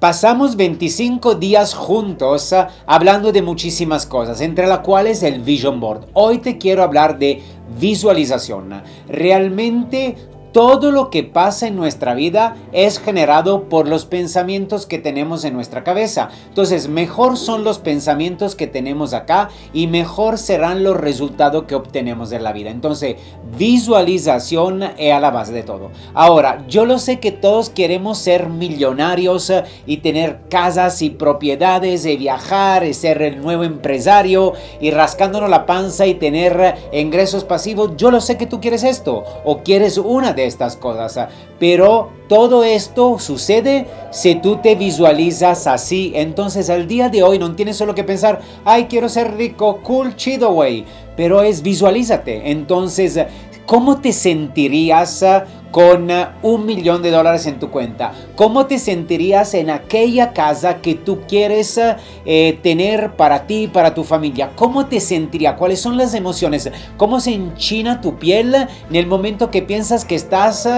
Pasamos 25 días juntos ah, hablando de muchísimas cosas, entre las cuales el Vision Board. Hoy te quiero hablar de visualización. Realmente todo lo que pasa en nuestra vida es generado por los pensamientos que tenemos en nuestra cabeza. Entonces, mejor son los pensamientos que tenemos acá y mejor serán los resultados que obtenemos de la vida. Entonces, visualización es a la base de todo. Ahora, yo lo sé que todos queremos ser millonarios eh, y tener casas y propiedades y viajar y ser el nuevo empresario y rascándonos la panza y tener ingresos pasivos. Yo lo sé que tú quieres esto o quieres una estas cosas. Ah, pero todo esto sucede si tú te visualizas así. Entonces al día de hoy no tienes solo que pensar, ay, quiero ser rico, cool, chido, güey. Pero es visualízate. Entonces, ¿cómo te sentirías ah, con uh, un millón de dólares en tu cuenta? ¿Cómo te sentirías en aquella casa que tú quieres uh, eh, tener para ti para tu familia? ¿Cómo te sentirías? ¿Cuáles son las emociones? ¿Cómo se enchina tu piel en el momento que piensas que estás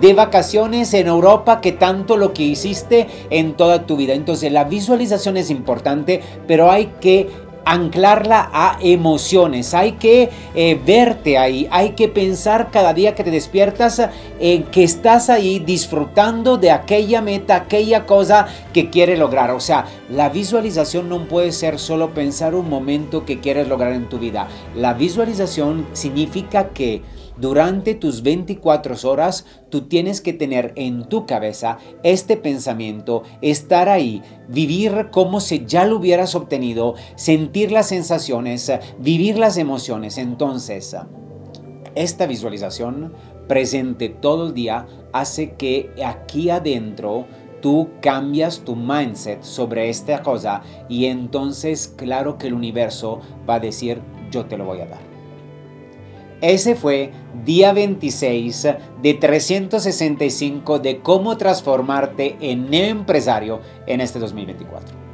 de vacaciones en Europa, que tanto lo que hiciste en toda tu vida? Entonces la visualización es importante, pero hay que anclarla a emociones, hay que eh, verte ahí, hay que pensar cada día que te despiertas en que estás ahí disfrutando de aquella meta, aquella cosa que quieres lograr. O sea, la visualización no puede ser solo pensar un momento que quieres lograr en tu vida. La visualización significa que durante tus 24 horas tú tienes que tener en tu cabeza este pensamiento, estar ahí, vivir como si ya lo hubieras obtenido, sentir las sensaciones, vivir las emociones. Entonces, esta visualización presente todo el día hace que aquí adentro tú cambias tu mindset sobre esta cosa y entonces claro que el universo va a decir yo te lo voy a dar. Ese fue día 26 de 365 de cómo transformarte en empresario en este 2024.